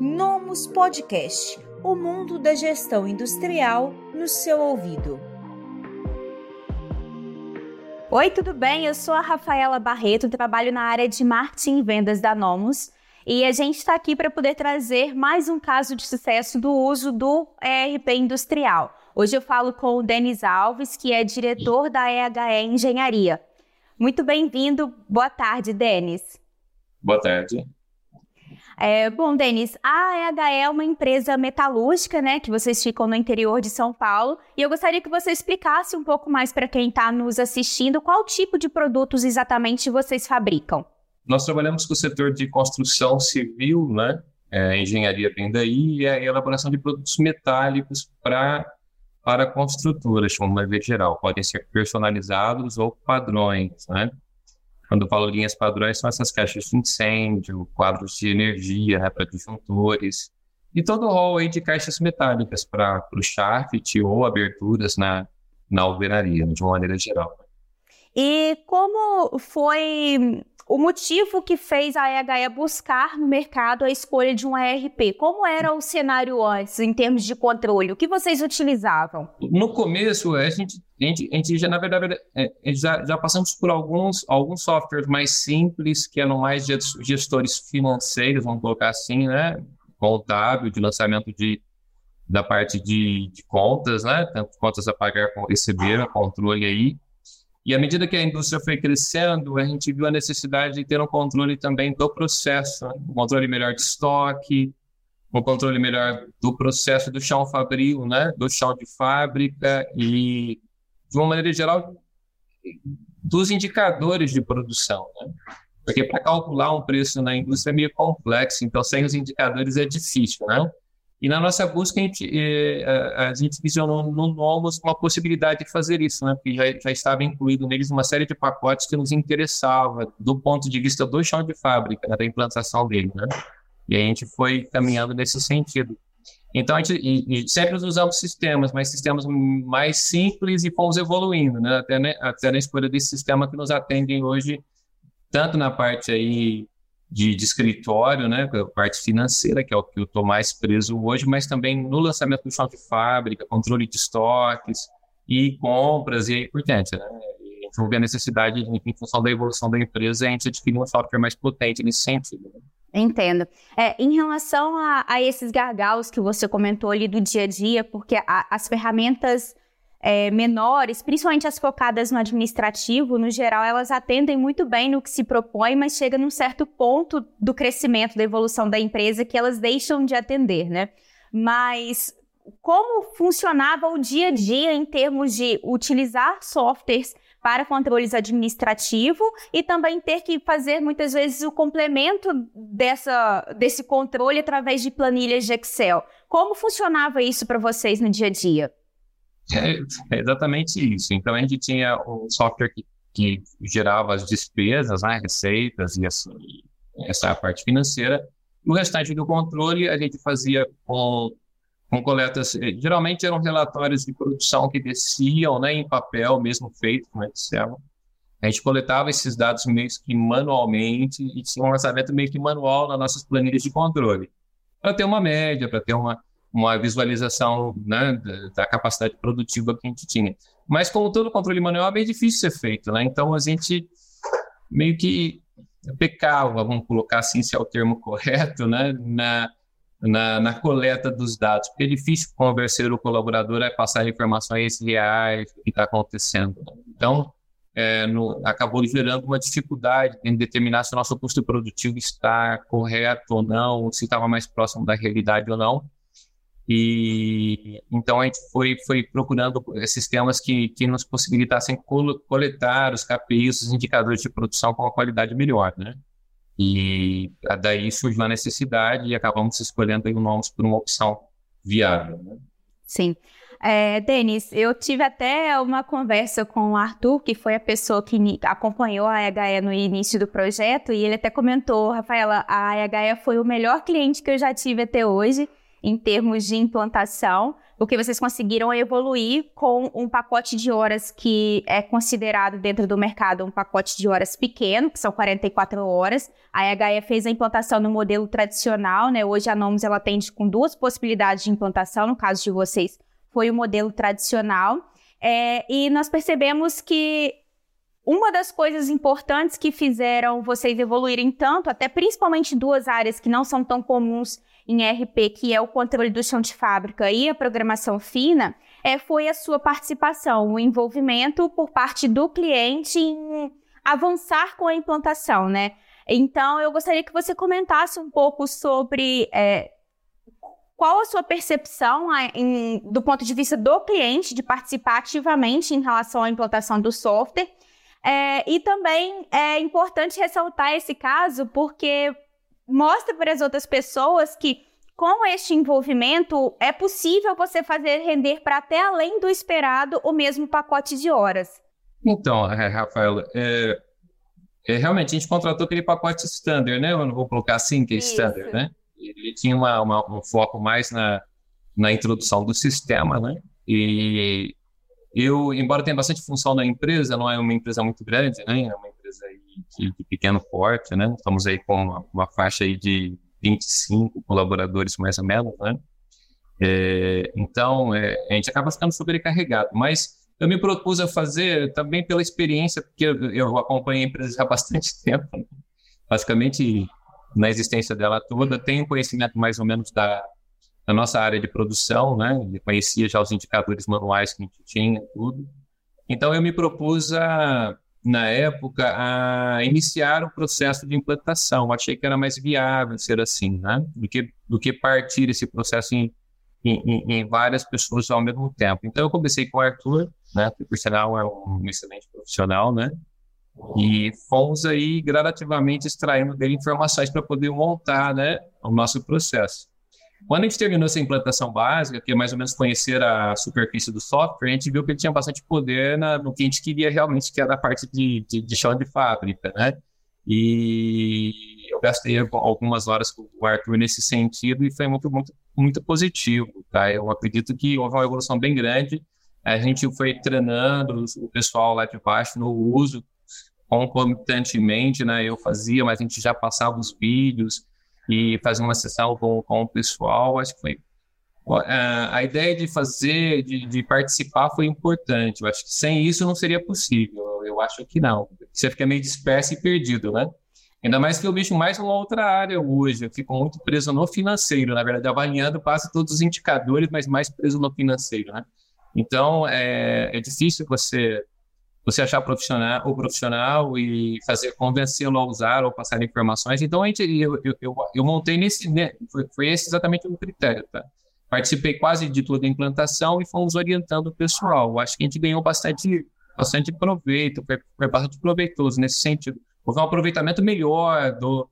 Nomus Podcast o mundo da gestão industrial no seu ouvido. Oi, tudo bem? Eu sou a Rafaela Barreto, trabalho na área de marketing e vendas da Nomus. E a gente está aqui para poder trazer mais um caso de sucesso do uso do ERP industrial. Hoje eu falo com o Denis Alves, que é diretor da EHE Engenharia. Muito bem-vindo. Boa tarde, Denis. Boa tarde. É, bom, Denis, a EHE é uma empresa metalúrgica, né, que vocês ficam no interior de São Paulo, e eu gostaria que você explicasse um pouco mais para quem está nos assistindo qual tipo de produtos exatamente vocês fabricam. Nós trabalhamos com o setor de construção civil, né, é, engenharia vem daí, e a elaboração de produtos metálicos para para construtoras, de uma maneira geral. Podem ser personalizados ou padrões, né? Quando eu falo linhas padrões, são essas caixas de incêndio, quadros de energia né, para e todo o rol aí de caixas metálicas para o shaft ou aberturas na, na alvenaria, de uma maneira geral. E como foi o motivo que fez a EHE buscar no mercado a escolha de um ERP? Como era o cenário antes, em termos de controle? O que vocês utilizavam? No começo, a gente, a gente, a gente já, na verdade, é, já, já passamos por alguns, alguns softwares mais simples, que eram mais gestores financeiros, vamos colocar assim, né? Contábil, de lançamento de, da parte de, de contas, né? Tanto contas a pagar receber, controle aí. E à medida que a indústria foi crescendo, a gente viu a necessidade de ter um controle também do processo, né? um controle melhor de estoque, um controle melhor do processo do chão fabril, né? do chão de fábrica e, de uma maneira geral, dos indicadores de produção. Né? Porque para calcular um preço na indústria é meio complexo, então sem os indicadores é difícil, né? E na nossa busca, a gente, eh, a gente visionou no Nomos uma possibilidade de fazer isso, né? porque já, já estava incluído neles uma série de pacotes que nos interessava do ponto de vista do chão de fábrica, né? da implantação dele. Né? E a gente foi caminhando nesse sentido. Então, a gente e, e sempre usamos sistemas, mas sistemas mais simples e fomos evoluindo, né? Até, né? até na escolha desse sistema que nos atendem hoje, tanto na parte aí de, de, escritório, né, a parte financeira, que é o que eu estou mais preso hoje, mas também no lançamento do chão de fábrica, controle de estoques e compras e aí por diante. Né? E a a necessidade, em função da evolução da empresa, a gente adquirir um software mais potente nesse sentido. Né? Entendo. É, em relação a, a, esses gargalos que você comentou ali do dia a dia, porque a, as ferramentas é, menores, principalmente as focadas no administrativo, no geral, elas atendem muito bem no que se propõe, mas chega num certo ponto do crescimento, da evolução da empresa que elas deixam de atender, né? Mas como funcionava o dia a dia em termos de utilizar softwares para controles administrativos e também ter que fazer muitas vezes o complemento dessa, desse controle através de planilhas de Excel. Como funcionava isso para vocês no dia a dia? É, é, exatamente isso. Então a gente tinha um software que, que gerava as despesas, né, receitas e assim, essa parte financeira. O restante do controle a gente fazia com, com coletas, eh, geralmente eram relatórios de produção que desciam né, em papel, mesmo feito com Excel. A gente coletava esses dados meio que manualmente e tinha um lançamento meio que manual nas nossas planilhas de controle. Para ter uma média, para ter uma, uma visualização né, da, da, capacidade produtiva que a gente tinha. Mas como todo controle manual é bem difícil ser feito, né? Então a gente meio que pecava, vamos colocar assim, se é o termo correto, né? Na, na, na coleta dos dados, porque é difícil convencer o colaborador a passar informações reais do que está acontecendo. Então, é, no, acabou gerando uma dificuldade em determinar se o nosso custo produtivo está correto ou não, se estava mais próximo da realidade ou não. E então a gente foi, foi procurando sistemas que, que nos possibilitassem coletar os KPIs, os indicadores de produção com uma qualidade melhor, né? E daí surgiu a necessidade e acabamos escolhendo o Nomos por uma opção viável. Né? Sim. É, Denis, eu tive até uma conversa com o Arthur, que foi a pessoa que acompanhou a EHE no início do projeto, e ele até comentou, Rafaela, a EHE foi o melhor cliente que eu já tive até hoje, em termos de implantação, porque vocês conseguiram evoluir com um pacote de horas que é considerado dentro do mercado um pacote de horas pequeno, que são 44 horas. A EHE fez a implantação no modelo tradicional, né? Hoje a Nomus ela atende com duas possibilidades de implantação, no caso de vocês foi o modelo tradicional. É, e nós percebemos que uma das coisas importantes que fizeram vocês evoluírem tanto, até principalmente duas áreas que não são tão comuns em RP, que é o controle do chão de fábrica e a programação fina, é, foi a sua participação, o envolvimento por parte do cliente em avançar com a implantação, né? Então, eu gostaria que você comentasse um pouco sobre é, qual a sua percepção em, do ponto de vista do cliente de participar ativamente em relação à implantação do software. É, e também é importante ressaltar esse caso porque mostra para as outras pessoas que com este envolvimento é possível você fazer render para até além do esperado o mesmo pacote de horas. Então, é, Rafael, é, é, realmente a gente contratou aquele pacote standard, né? Eu não vou colocar assim que é Isso. standard, né? Ele tinha uma, uma, um foco mais na, na introdução do sistema, né? E eu, embora tenha bastante função na empresa, não é uma empresa muito grande, né? É uma empresa de, de pequeno porte, né? Estamos aí com uma, uma, faixa aí de 25 colaboradores mais ou menos, né? É, então, é, a gente acaba ficando sobrecarregado, mas eu me propus a fazer também pela experiência, porque eu, eu acompanho a empresa há bastante tempo, né? basicamente na existência dela toda, tenho conhecimento mais ou menos da, da nossa área de produção, né? Eu conhecia já os indicadores manuais que a gente tinha, tudo. Então, eu me propus a na época, a iniciar o processo de implantação. Achei que era mais viável ser assim, né? Do que, do que partir esse processo em, em, em várias pessoas ao mesmo tempo. Então, eu comecei com o Arthur, né? Que, por sinal, é um excelente profissional, né? E fomos aí gradativamente extraindo dele informações para poder montar, né? O nosso processo. Quando a gente terminou essa implantação básica, que é mais ou menos conhecer a superfície do software, a gente viu que ele tinha bastante poder na, no que a gente queria realmente, que era a parte de, de, de chão de fábrica, né? E eu gastei algumas horas com o Arthur nesse sentido e foi muito, muito, muito positivo, tá? Eu acredito que houve uma evolução bem grande. A gente foi treinando o pessoal lá de baixo no uso concomitantemente, né? Eu fazia, mas a gente já passava os vídeos, e fazer uma sessão com, com o pessoal, acho que foi a ideia de fazer, de, de, participar foi importante. Eu acho que sem isso não seria possível. Eu acho que não. Você fica meio disperso e perdido, né? Ainda mais que eu vejo mais uma outra área hoje. Eu fico muito preso no financeiro, na verdade, avaliando passa todos os indicadores, mas mais preso no financeiro, né? Então, é, é difícil você você achar profissional, o profissional e fazer convencê-lo a usar ou passar informações. Então, a gente, eu, eu, eu, eu montei nesse, né, foi, foi, esse exatamente o critério, tá? Participei quase de toda a implantação e fomos orientando o pessoal. Acho que a gente ganhou bastante, bastante proveito, foi, foi bastante proveitoso nesse sentido. Houve um aproveitamento melhor do,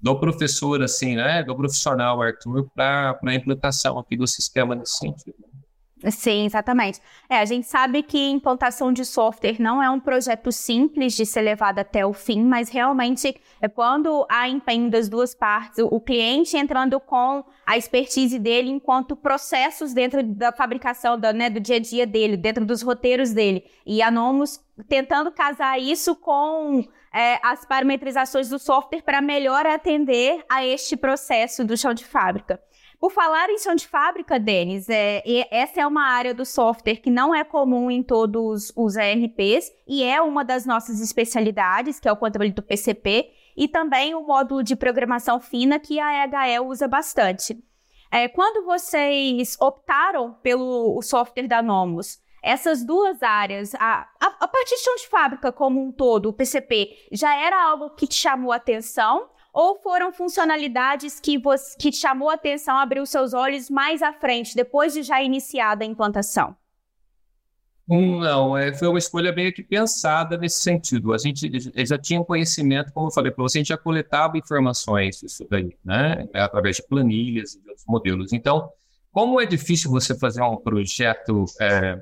do professor, assim, né, do profissional Arthur, para a implantação aqui do sistema nesse sentido. Sim, exatamente. É, a gente sabe que implantação de software não é um projeto simples de ser levado até o fim, mas realmente é quando há empenho das duas partes, o cliente entrando com a expertise dele enquanto processos dentro da fabricação do, né, do dia a dia dele, dentro dos roteiros dele, e a Nomus tentando casar isso com é, as parametrizações do software para melhor atender a este processo do chão de fábrica. Por falar em chão de fábrica, Denis, é, essa é uma área do software que não é comum em todos os ERPs e é uma das nossas especialidades, que é o controle do PCP, e também o módulo de programação fina que a EHE usa bastante. É, quando vocês optaram pelo software da Nomos, essas duas áreas, a, a, a parte de chão de fábrica como um todo, o PCP, já era algo que te chamou a atenção? Ou foram funcionalidades que, você, que chamou a atenção, abriu seus olhos mais à frente, depois de já iniciada a implantação? Não, é, foi uma escolha bem aqui pensada nesse sentido. A gente já tinha conhecimento, como eu falei para você, a gente já coletava informações isso daí, né? Através de planilhas e outros modelos. Então, como é difícil você fazer um projeto, é,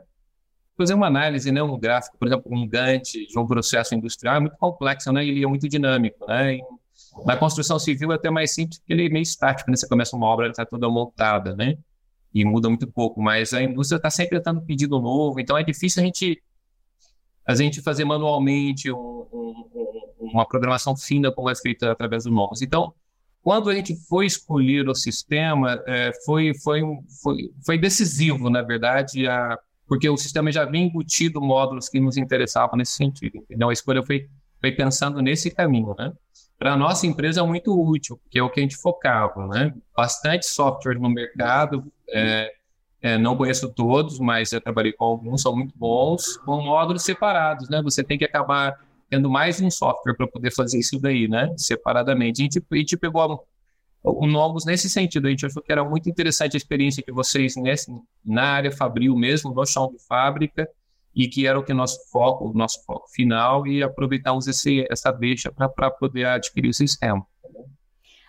fazer uma análise, né, um gráfico, por exemplo, um Gantt de um processo industrial é muito complexo, né? Ele é muito dinâmico, né? Na construção civil é até mais simples, porque ele é meio estático, né? Você começa uma obra, ela está toda montada, né? E muda muito pouco, mas a indústria está sempre dando pedido novo, então é difícil a gente, a gente fazer manualmente um, um, uma programação fina como é feita através do Nomos. Então, quando a gente foi escolher o sistema, é, foi, foi, foi, foi decisivo, na verdade, a, porque o sistema já vinha embutido módulos que nos interessavam nesse sentido. Então, a escolha foi, foi pensando nesse caminho, né? Para a nossa empresa é muito útil, porque é o que a gente focava, né? Bastante software no mercado, é, é, não conheço todos, mas já trabalhei com alguns, são muito bons, com módulos separados, né? Você tem que acabar tendo mais um software para poder fazer isso daí, né? Separadamente. A gente, a gente pegou o Novos nesse sentido. A gente achou que era muito interessante a experiência que vocês, nesse, na área Fabril mesmo, no chão de fábrica, e que era o que nosso foco, nosso foco final, e aproveitamos esse, essa deixa para poder adquirir o sistema.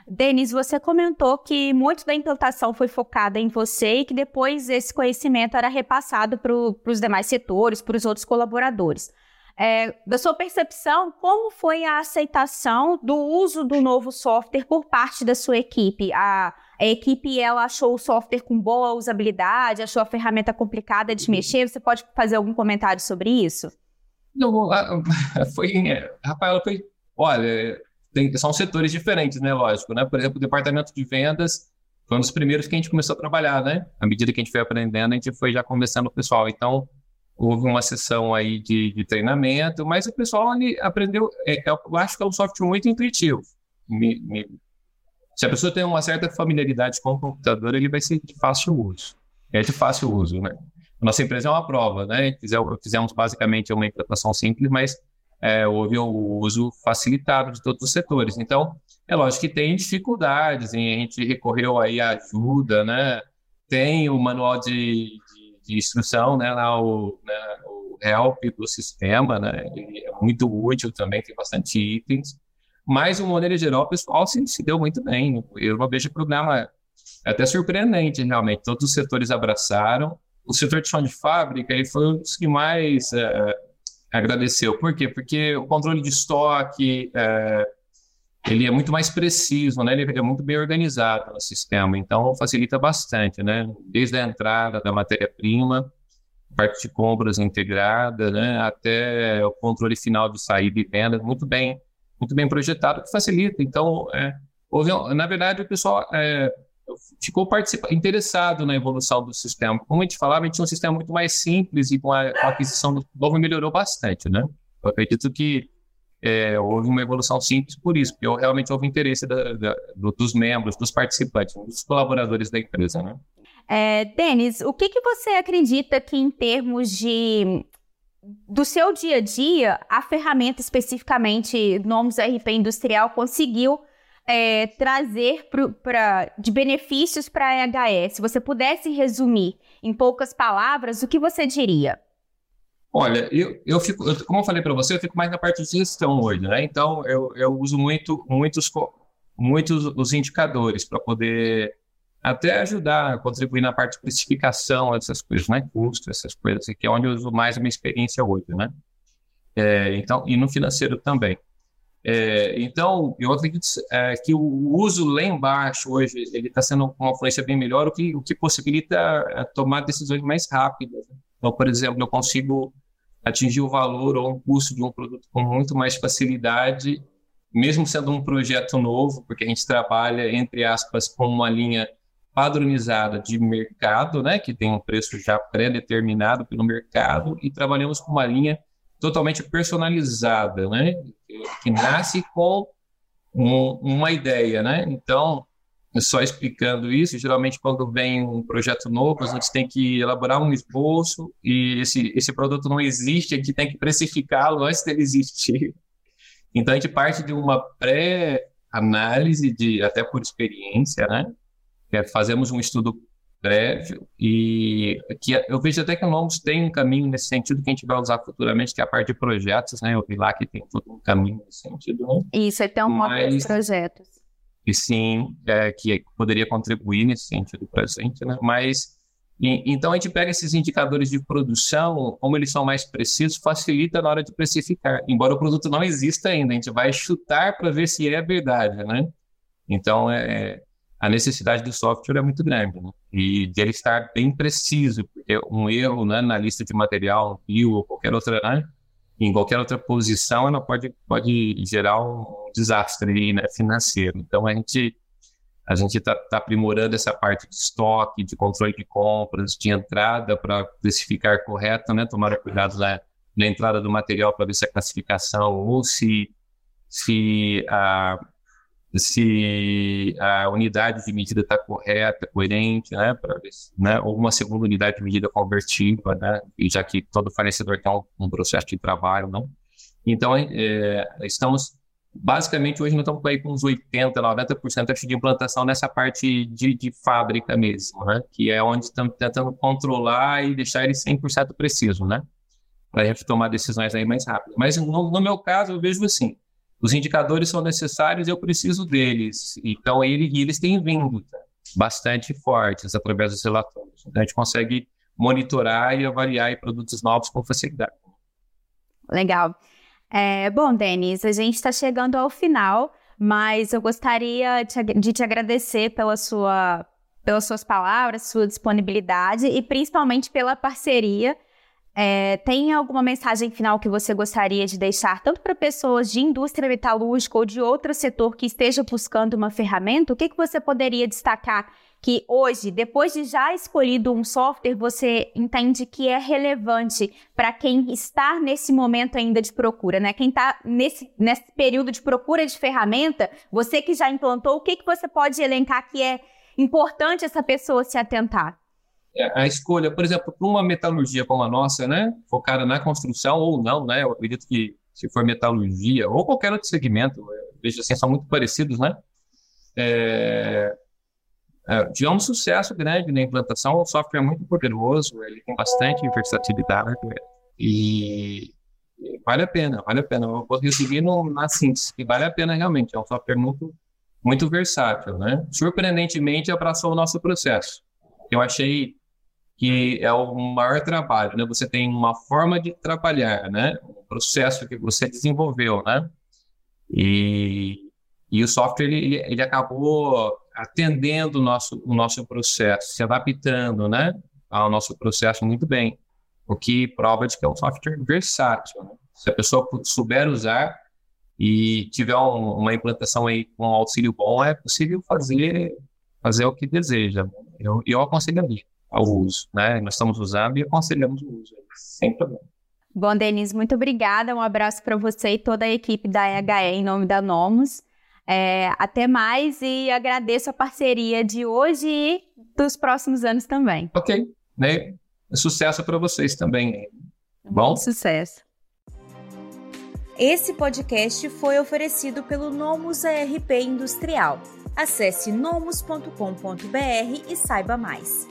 Denis, você comentou que muito da implantação foi focada em você e que depois esse conhecimento era repassado para os demais setores, para os outros colaboradores. É, da sua percepção, como foi a aceitação do uso do novo software por parte da sua equipe? A, a equipe ela achou o software com boa usabilidade, achou a ferramenta complicada de mexer? Você pode fazer algum comentário sobre isso? Não, foi, é, Rafaela, foi, olha, tem, são setores diferentes, né, lógico, né? Por exemplo, o departamento de vendas foi um dos primeiros que a gente começou a trabalhar, né? À medida que a gente foi aprendendo, a gente foi já conversando com o pessoal. Então, houve uma sessão aí de, de treinamento, mas o pessoal aprendeu, é, é, eu acho que é um software muito intuitivo. Me, me, se a pessoa tem uma certa familiaridade com o computador, ele vai ser de fácil uso. É de fácil uso, né? Nossa empresa é uma prova, né? Fizemos basicamente uma implantação simples, mas é, houve o uso facilitado de todos os setores. Então, é lógico que tem dificuldades, a gente recorreu aí à ajuda, né? Tem o manual de, de instrução, né, lá o, né, o help do sistema, né, ele é muito útil também, tem bastante itens, mas, de uma maneira geral, o pessoal se, se deu muito bem. Eu não vejo programa é até surpreendente, realmente. Todos os setores abraçaram. O setor de chão de fábrica ele foi um dos que mais é, agradeceu. Por quê? Porque o controle de estoque, é, ele é muito mais preciso, né? Ele é muito bem organizado no sistema, então facilita bastante, né? Desde a entrada da matéria-prima, parte de compras integrada, né? Até o controle final de saída e venda, muito bem, muito bem projetado, que facilita. Então, é, houve, na verdade, o pessoal é, ficou interessado na evolução do sistema. Como a gente falava, a gente tinha um sistema muito mais simples e com a, com a aquisição do novo melhorou bastante, né? Eu acredito que é, houve uma evolução simples por isso, porque realmente houve interesse da, da, dos membros, dos participantes, dos colaboradores da empresa, né? É, Denis, o que, que você acredita que em termos de do seu dia a dia, a ferramenta especificamente Nomes RP Industrial conseguiu é, trazer pro, pra, de benefícios para a EHS? Se você pudesse resumir em poucas palavras, o que você diria? Olha, eu, eu fico, eu, como eu falei para você, eu fico mais na parte de gestão hoje, né? Então, eu, eu uso muito, muitos, muitos os indicadores para poder até ajudar contribuir na parte de precificação dessas coisas, né? Custo, essas coisas, que é onde eu uso mais a minha experiência hoje, né? É, então, e no financeiro também. É, então, eu acredito é, que o uso lá embaixo hoje ele está sendo com uma influência bem melhor, o que, o que possibilita é, tomar decisões mais rápidas. Né? Então, por exemplo, eu consigo atingir o valor ou um custo de um produto com muito mais facilidade, mesmo sendo um projeto novo, porque a gente trabalha, entre aspas, com uma linha padronizada de mercado, né, que tem um preço já pré-determinado pelo mercado, e trabalhamos com uma linha totalmente personalizada, né, que nasce com um, uma ideia, né? Então, só explicando isso, geralmente quando vem um projeto novo, a gente tem que elaborar um esboço e esse, esse produto não existe, a gente tem que precificá-lo antes dele existir. Então a gente parte de uma pré-análise, de até por experiência, né? É, fazemos um estudo prévio e que eu vejo até que o Nomos tem um caminho nesse sentido que a gente vai usar futuramente, que é a parte de projetos, né? Eu vi lá que tem todo um caminho nesse sentido, né? Isso, é tem um Mas... de projetos e sim é, que poderia contribuir nesse sentido presente, né? Mas então, a gente pega esses indicadores de produção, como eles são mais precisos, facilita na hora de precificar. Embora o produto não exista ainda, a gente vai chutar para ver se é verdade, né? Então, é, a necessidade do software é muito grande, né? E dele estar bem preciso, porque um erro né, na lista de material, um ou qualquer outra, né? em qualquer outra posição, ela pode, pode gerar um desastre né, financeiro. Então, a gente a gente está tá aprimorando essa parte de estoque, de controle de compras, de entrada para precificar correto, né? Tomar cuidado na, na entrada do material para ver se a classificação ou se, se, a, se a unidade de medida está correta, coerente, né? Para ver se, né? Ou uma segunda unidade de medida convertível, né? E já que todo fornecedor tem um, um processo de trabalho, não? Então, é, estamos basicamente hoje nós estamos aí com uns 80%, 90% acho, de implantação nessa parte de, de fábrica mesmo, né? que é onde estamos tentando controlar e deixar ele 100% preciso, né? para a gente tomar decisões aí mais rápido. Mas no, no, meu caso, eu vejo assim, os indicadores são necessários, eu preciso deles, então ele, eles têm vindo tá? bastante fortes através dos relatórios. Então a gente consegue monitorar e avaliar produtos novos com facilidade. Legal. É, bom, Denis, a gente está chegando ao final, mas eu gostaria de te agradecer pela sua, pelas suas palavras, sua disponibilidade e principalmente pela parceria. É, tem alguma mensagem final que você gostaria de deixar, tanto para pessoas de indústria metalúrgica ou de outro setor que esteja buscando uma ferramenta? O que, que você poderia destacar que hoje, depois de já escolhido um software, você entende que é relevante para quem está nesse momento ainda de procura, né? Quem está nesse, nesse período de procura de ferramenta, você que já implantou, o que, que você pode elencar que é importante essa pessoa se atentar? É, a escolha, por exemplo, para uma metalurgia como a nossa, né, focada na construção ou não, né, eu acredito que se for metalurgia ou qualquer outro segmento, veja assim, são muito parecidos, né, é, é, tivemos um sucesso grande na implantação, o software é muito poderoso, ele tem bastante versatilidade e, e vale a pena, vale a pena. Eu vou resumir na síntese, que vale a pena realmente, é um software muito, muito versátil, né? Surpreendentemente abraçou o nosso processo. Eu achei que é o maior trabalho, né? Você tem uma forma de trabalhar, né? Um processo que você desenvolveu, né? E, e o software ele, ele acabou atendendo o nosso, o nosso processo, se adaptando né, ao nosso processo muito bem, o que prova de que é um software versátil. Né? Se a pessoa souber usar e tiver um, uma implantação aí com auxílio bom, é possível fazer, fazer o que deseja. Eu, eu aconselharia ao uso. Né? Nós estamos usando e aconselhamos o uso, sem problema. Bom, Denise, muito obrigada. Um abraço para você e toda a equipe da EHE em nome da Nomos. É, até mais e agradeço a parceria de hoje e dos próximos anos também. Ok. Né? Sucesso para vocês também. Bom? Muito sucesso. Esse podcast foi oferecido pelo Nomus ERP Industrial. Acesse nomus.com.br e saiba mais.